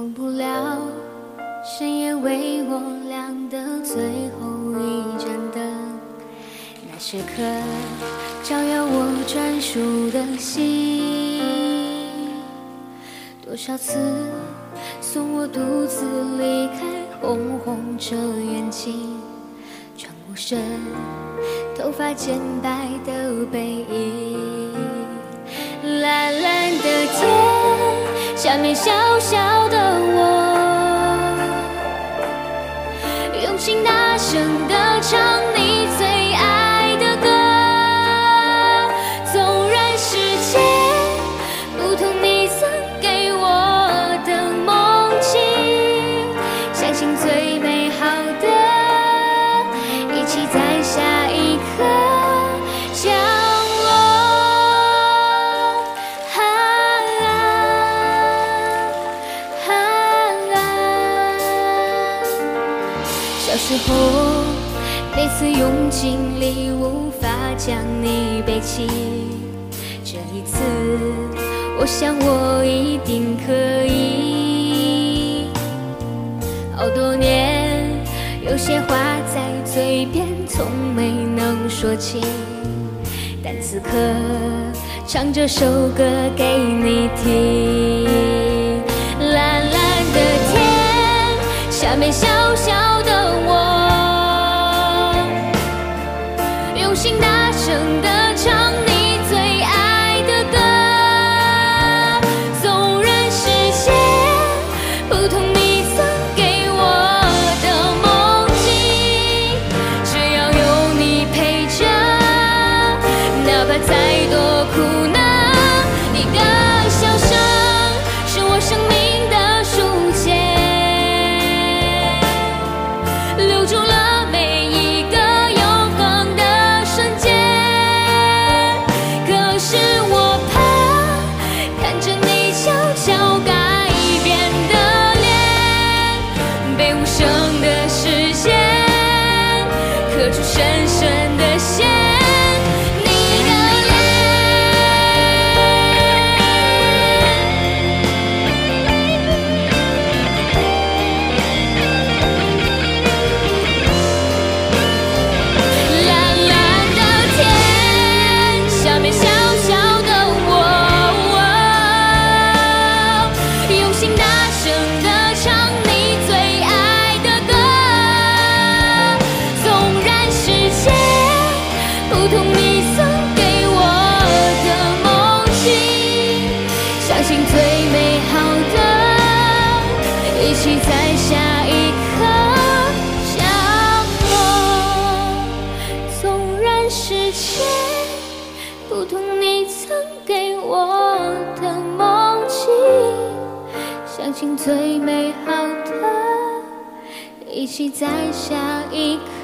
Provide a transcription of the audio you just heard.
忘不了深夜为我亮的最后一盏灯，那时刻照耀我专属的心。多少次送我独自离开，红红着眼睛，转过身，头发渐白的背影。蓝蓝的天下面，小小的我，用心大声的唱你最爱的歌。纵然世界不同你曾给我的梦境，相信最美好的，一起在下时候，每次用尽力无法将你背起，这一次，我想我一定可以。好多年，有些话在嘴边从没能说清，但此刻唱这首歌给你听。蓝蓝的天下面，小小起在下一刻降落。纵然世界不同你曾给我的梦境，相信最美好的，一起在下一刻。